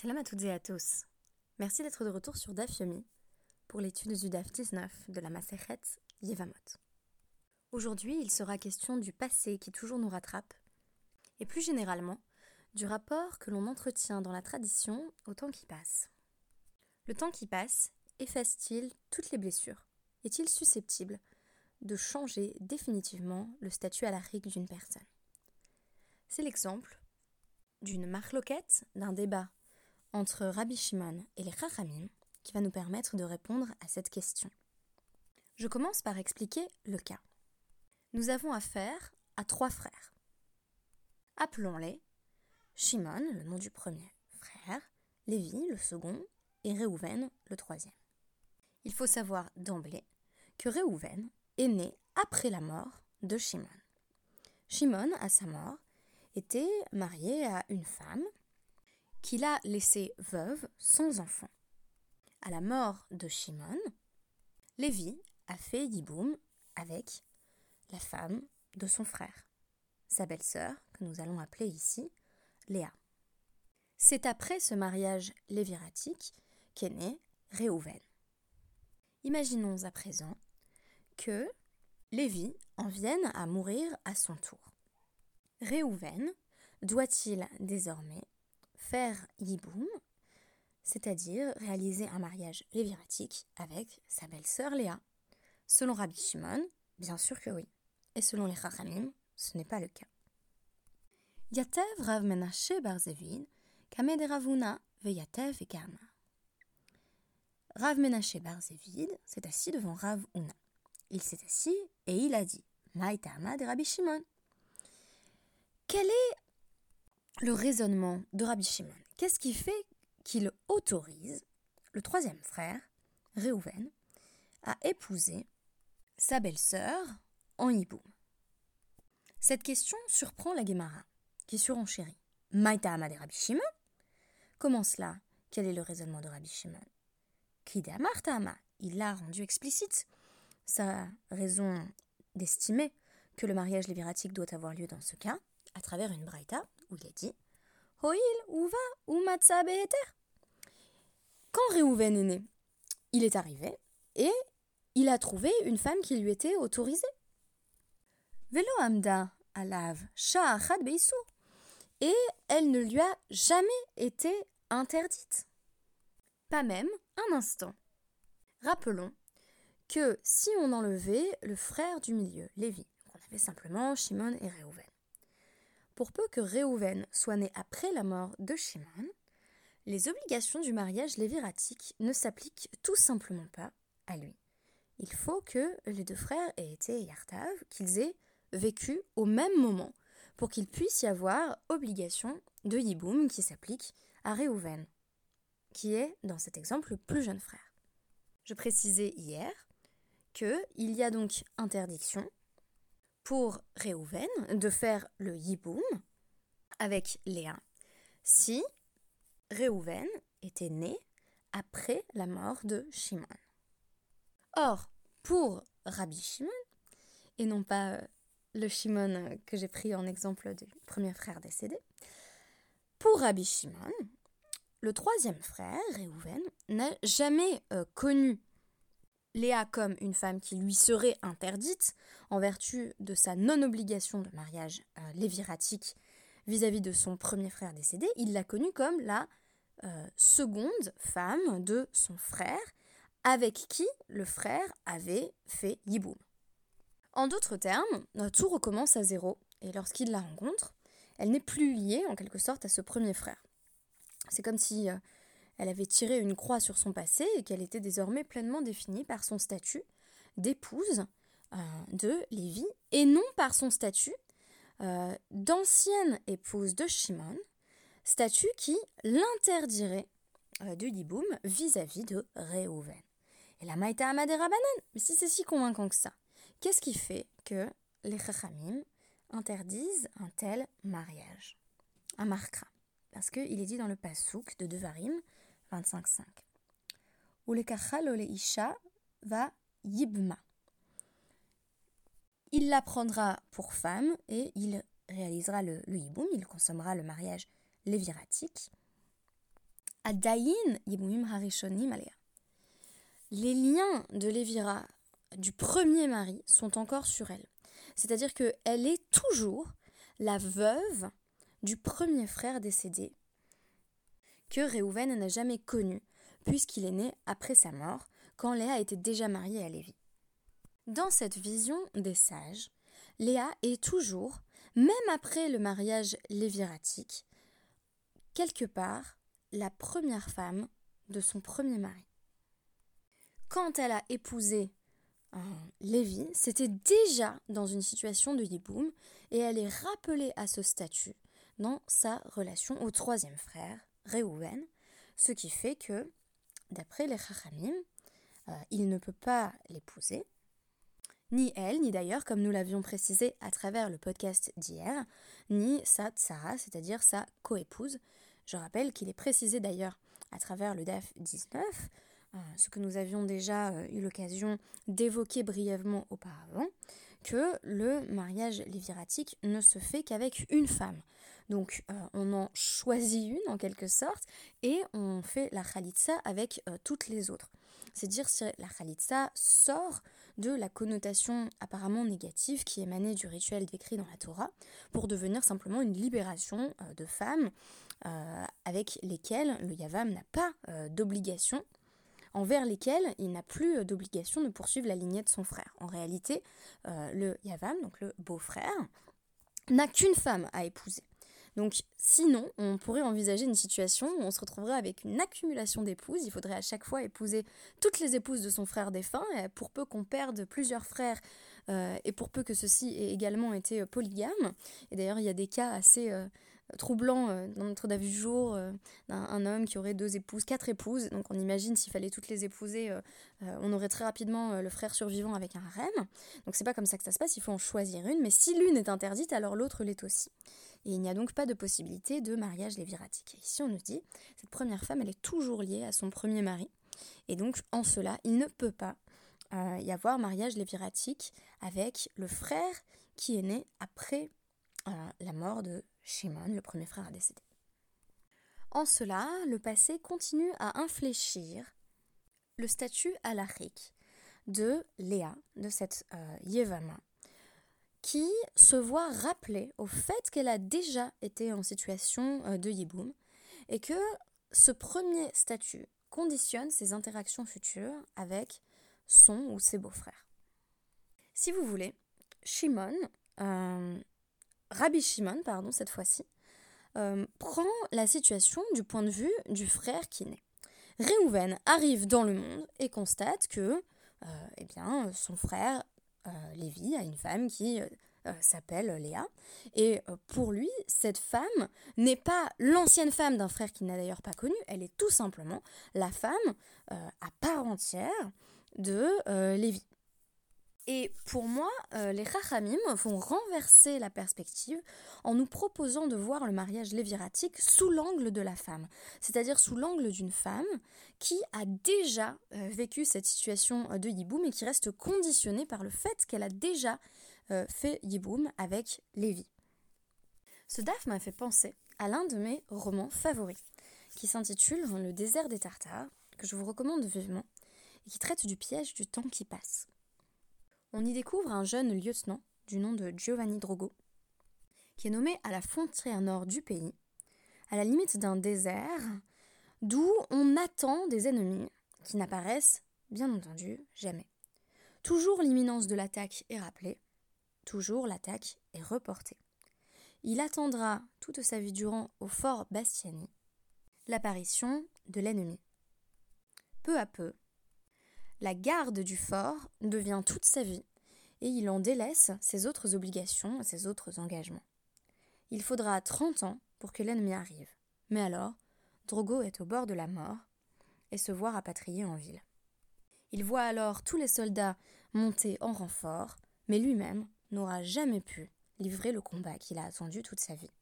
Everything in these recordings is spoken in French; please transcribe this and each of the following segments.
Shalom à toutes et à tous. Merci d'être de retour sur DAF Yomi pour l'étude du DAF 19 de la Maseret Yevamot. Aujourd'hui, il sera question du passé qui toujours nous rattrape et plus généralement du rapport que l'on entretient dans la tradition au temps qui passe. Le temps qui passe efface-t-il toutes les blessures? Est-il susceptible de changer définitivement le statut à la d'une personne? C'est l'exemple d'une marloquette, d'un débat entre Rabbi Shimon et les Chachamim qui va nous permettre de répondre à cette question. Je commence par expliquer le cas. Nous avons affaire à trois frères. Appelons-les Shimon, le nom du premier frère, Lévi, le second, et Réhouven, le troisième. Il faut savoir d'emblée que Réhouven est né après la mort de Shimon. Shimon, à sa mort, était marié à une femme qu'il a laissée veuve sans enfant. À la mort de Shimon, Lévi a fait Yiboum avec la femme de son frère, sa belle-sœur, que nous allons appeler ici Léa. C'est après ce mariage léviratique qu'est né Réhouven. Imaginons à présent que Lévi en vienne à mourir à son tour. Réhouven doit-il désormais faire Yiboum, c'est-à-dire réaliser un mariage léviratique avec sa belle-sœur Léa. Selon Rabbi Shimon, bien sûr que oui. Et selon les Chachamim, ce n'est pas le cas. Yatev Rav Menashe Bar Zevid, Kamed Ravuna Veyatev et Rav Menashe Bar Zevid s'est assis devant Rav Una. Il s'est assis et il a dit Maïtama de Rabbi Shimon. Quel est le raisonnement de Rabbi Shimon. Qu'est-ce qui fait qu'il autorise le troisième frère, Réhouven, à épouser sa belle-sœur en hiboum? Cette question surprend la Gemara, qui surenchérit. Maïta de Rabbi Shimon? Comment cela? Quel est le raisonnement de Rabbi Shimon? Martama Il l'a rendu explicite. Sa raison d'estimer que le mariage léviratique doit avoir lieu dans ce cas à travers une braïta où il a dit Hoil, uva, ou Quand Réhouven est né, il est arrivé et il a trouvé une femme qui lui était autorisée. Velo amda alav sha'achad beisou. Et elle ne lui a jamais été interdite. Pas même un instant. Rappelons que si on enlevait le frère du milieu, Lévi, on avait simplement Shimon et Réhouven, pour peu que Réhouven soit né après la mort de Shimon, les obligations du mariage léviratique ne s'appliquent tout simplement pas à lui. Il faut que les deux frères aient été Yartav, qu'ils aient vécu au même moment, pour qu'il puisse y avoir obligation de Yiboum qui s'applique à Réhouven, qui est, dans cet exemple, le plus jeune frère. Je précisais hier qu'il y a donc interdiction pour Réhouven de faire le Yiboum avec Léa si Réhouven était né après la mort de Shimon. Or, pour Rabbi Shimon, et non pas euh, le Shimon que j'ai pris en exemple du premier frère décédé, pour Rabbi Shimon, le troisième frère, Réhouven, n'a jamais euh, connu Léa comme une femme qui lui serait interdite en vertu de sa non-obligation de mariage euh, léviratique vis-à-vis de son premier frère décédé, il l'a connue comme la euh, seconde femme de son frère, avec qui le frère avait fait Yiboum. En d'autres termes, tout recommence à zéro, et lorsqu'il la rencontre, elle n'est plus liée en quelque sorte à ce premier frère. C'est comme si euh, elle avait tiré une croix sur son passé et qu'elle était désormais pleinement définie par son statut d'épouse euh, de Lévi et non par son statut euh, d'ancienne épouse de Shimon, statut qui l'interdirait euh, de Yiboum vis-à-vis de Réhouven. Et la Maïta Amadera Banan, mais si c'est si convaincant que ça, qu'est-ce qui fait que les Chachamim interdisent un tel mariage? Un markra. Parce qu'il est dit dans le Passouk de Devarim 25.5. Ou le kachal isha va yibma. Il la prendra pour femme et il réalisera le, le yiboum, il consommera le mariage léviratique Adayin Yibumim Harishonim. Les liens de Lévira du premier mari sont encore sur elle. C'est-à-dire qu'elle est toujours la veuve du premier frère décédé que Réhouven n'a jamais connu, puisqu'il est né après sa mort, quand Léa était déjà mariée à Lévi. Dans cette vision des sages, Léa est toujours, même après le mariage léviratique, quelque part la première femme de son premier mari. Quand elle a épousé euh, Lévi, c'était déjà dans une situation de yiboum et elle est rappelée à ce statut dans sa relation au troisième frère, Ce qui fait que, d'après les Chachamim, euh, il ne peut pas l'épouser, ni elle, ni d'ailleurs, comme nous l'avions précisé à travers le podcast d'hier, ni sa tsara, c'est-à-dire sa coépouse. Je rappelle qu'il est précisé d'ailleurs à travers le DAF 19, euh, ce que nous avions déjà euh, eu l'occasion d'évoquer brièvement auparavant, que le mariage léviratique ne se fait qu'avec une femme. Donc euh, on en choisit une en quelque sorte et on fait la khalitsa avec toutes les autres. C'est dire si la khalitsa sort de la connotation apparemment négative qui émanait du rituel décrit dans la Torah pour devenir simplement une libération de femmes avec lesquelles le Yavam n'a pas d'obligation envers lesquels il n'a plus euh, d'obligation de poursuivre la lignée de son frère. En réalité, euh, le Yavam, donc le beau-frère, n'a qu'une femme à épouser. Donc sinon, on pourrait envisager une situation où on se retrouverait avec une accumulation d'épouses. Il faudrait à chaque fois épouser toutes les épouses de son frère défunt, pour peu qu'on perde plusieurs frères euh, et pour peu que ceux-ci aient également été polygames. Et d'ailleurs, il y a des cas assez troublant euh, dans notre David du jour euh, d'un homme qui aurait deux épouses, quatre épouses. Donc on imagine s'il fallait toutes les épouser, euh, on aurait très rapidement le frère survivant avec un harem. Donc c'est pas comme ça que ça se passe, il faut en choisir une. Mais si l'une est interdite, alors l'autre l'est aussi. Et il n'y a donc pas de possibilité de mariage léviratique. Ici on nous dit, cette première femme, elle est toujours liée à son premier mari. Et donc en cela, il ne peut pas y avoir mariage léviratique avec le frère qui est né après la mort de Shimon, le premier frère, a décédé. En cela, le passé continue à infléchir le statut alarique de Léa, de cette euh, Yevama, qui se voit rappeler au fait qu'elle a déjà été en situation euh, de Yiboum et que ce premier statut conditionne ses interactions futures avec son ou ses beaux-frères. Si vous voulez, Shimon euh, Rabbi Shimon, pardon, cette fois-ci, euh, prend la situation du point de vue du frère qui naît. Réhouven arrive dans le monde et constate que euh, eh son frère euh, Lévi a une femme qui s'appelle Léa. Et pour lui, cette femme n'est pas l'ancienne femme d'un frère qu'il n'a d'ailleurs pas connu, elle est tout simplement la femme à part entière de Lévi. Et pour moi, euh, les Rachamim vont renverser la perspective en nous proposant de voir le mariage léviratique sous l'angle de la femme, c'est-à-dire sous l'angle d'une femme qui a déjà euh, vécu cette situation euh, de Yiboum et qui reste conditionnée par le fait qu'elle a déjà fait Yiboum avec Lévi. Ce daf m'a fait penser à l'un de mes romans favoris, qui s'intitule Le désert des Tartares, que je vous recommande vivement, et qui traite du piège du temps qui passe on y découvre un jeune lieutenant du nom de Giovanni Drogo, qui est nommé à la frontière nord du pays, à la limite d'un désert, d'où on attend des ennemis qui n'apparaissent, bien entendu, jamais. Toujours l'imminence de l'attaque est rappelée, toujours l'attaque est reportée. Il attendra toute sa vie durant au fort Bastiani l'apparition de l'ennemi. Peu à peu, la garde du fort devient toute sa vie, et il en délaisse ses autres obligations et ses autres engagements. Il faudra trente ans pour que l'ennemi arrive. Mais alors, Drogo est au bord de la mort et se voit rapatrié en ville. Il voit alors tous les soldats monter en renfort, mais lui-même n'aura jamais pu livrer le combat qu'il a attendu toute sa vie.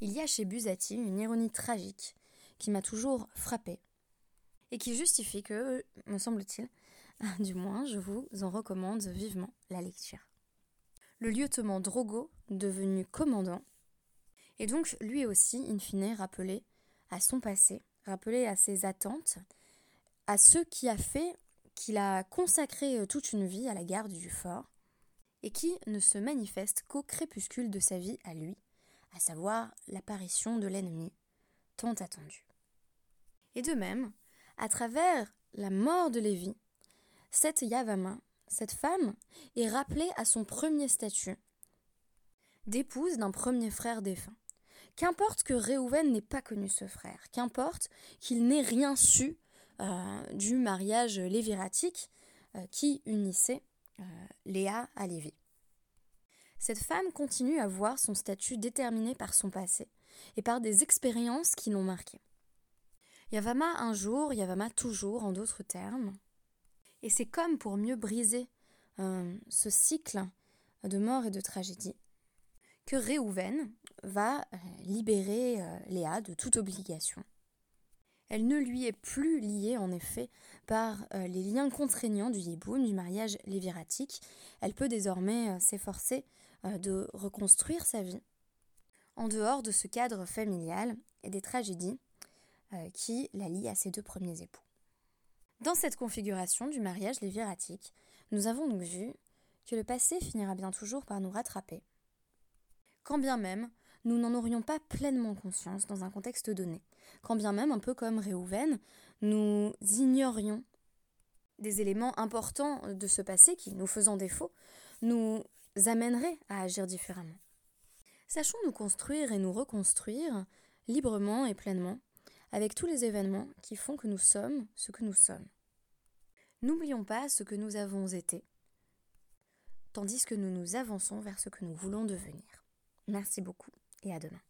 Il y a chez Busati une ironie tragique qui m'a toujours frappée et qui justifie que, me semble-t-il, du moins je vous en recommande vivement la lecture. Le lieutenant Drogo, devenu commandant, est donc lui aussi, in fine, rappelé à son passé rappeler à ses attentes, à ce qui a fait qu'il a consacré euh, toute une vie à la garde du fort, et qui ne se manifeste qu'au crépuscule de sa vie à lui, à savoir l'apparition de l'ennemi, tant attendu. Et de même, à travers la mort de Lévi, cette Yavama, cette femme, est rappelée à son premier statut d'épouse d'un premier frère défunt. Qu'importe que Réhouven n'ait pas connu ce frère, qu'importe qu'il n'ait rien su euh, du mariage léviratique euh, qui unissait euh, Léa à Lévi. Cette femme continue à voir son statut déterminé par son passé et par des expériences qui l'ont marqué. Yavama un jour, Yavama toujours en d'autres termes. Et c'est comme pour mieux briser ce cycle de mort et de tragédie que Réhouven va libérer Léa de toute obligation elle ne lui est plus liée en effet par euh, les liens contraignants du yiboum, du mariage léviratique. Elle peut désormais euh, s'efforcer euh, de reconstruire sa vie en dehors de ce cadre familial et des tragédies qui la lient à ses deux premiers époux. Dans cette configuration du mariage léviratique, nous avons donc vu que le passé finira bien toujours par nous rattraper, quand bien même nous n'en aurions pas pleinement conscience dans un contexte donné, quand bien même, un peu comme Réhouven, nous ignorions des éléments importants de ce passé qui, nous faisant défaut, nous amèneraient à agir différemment. Sachons nous construire et nous reconstruire librement et pleinement avec tous les événements qui font que nous sommes ce que nous sommes. N'oublions pas ce que nous avons été, tandis que nous nous avançons vers ce que nous voulons devenir. Merci beaucoup et à demain.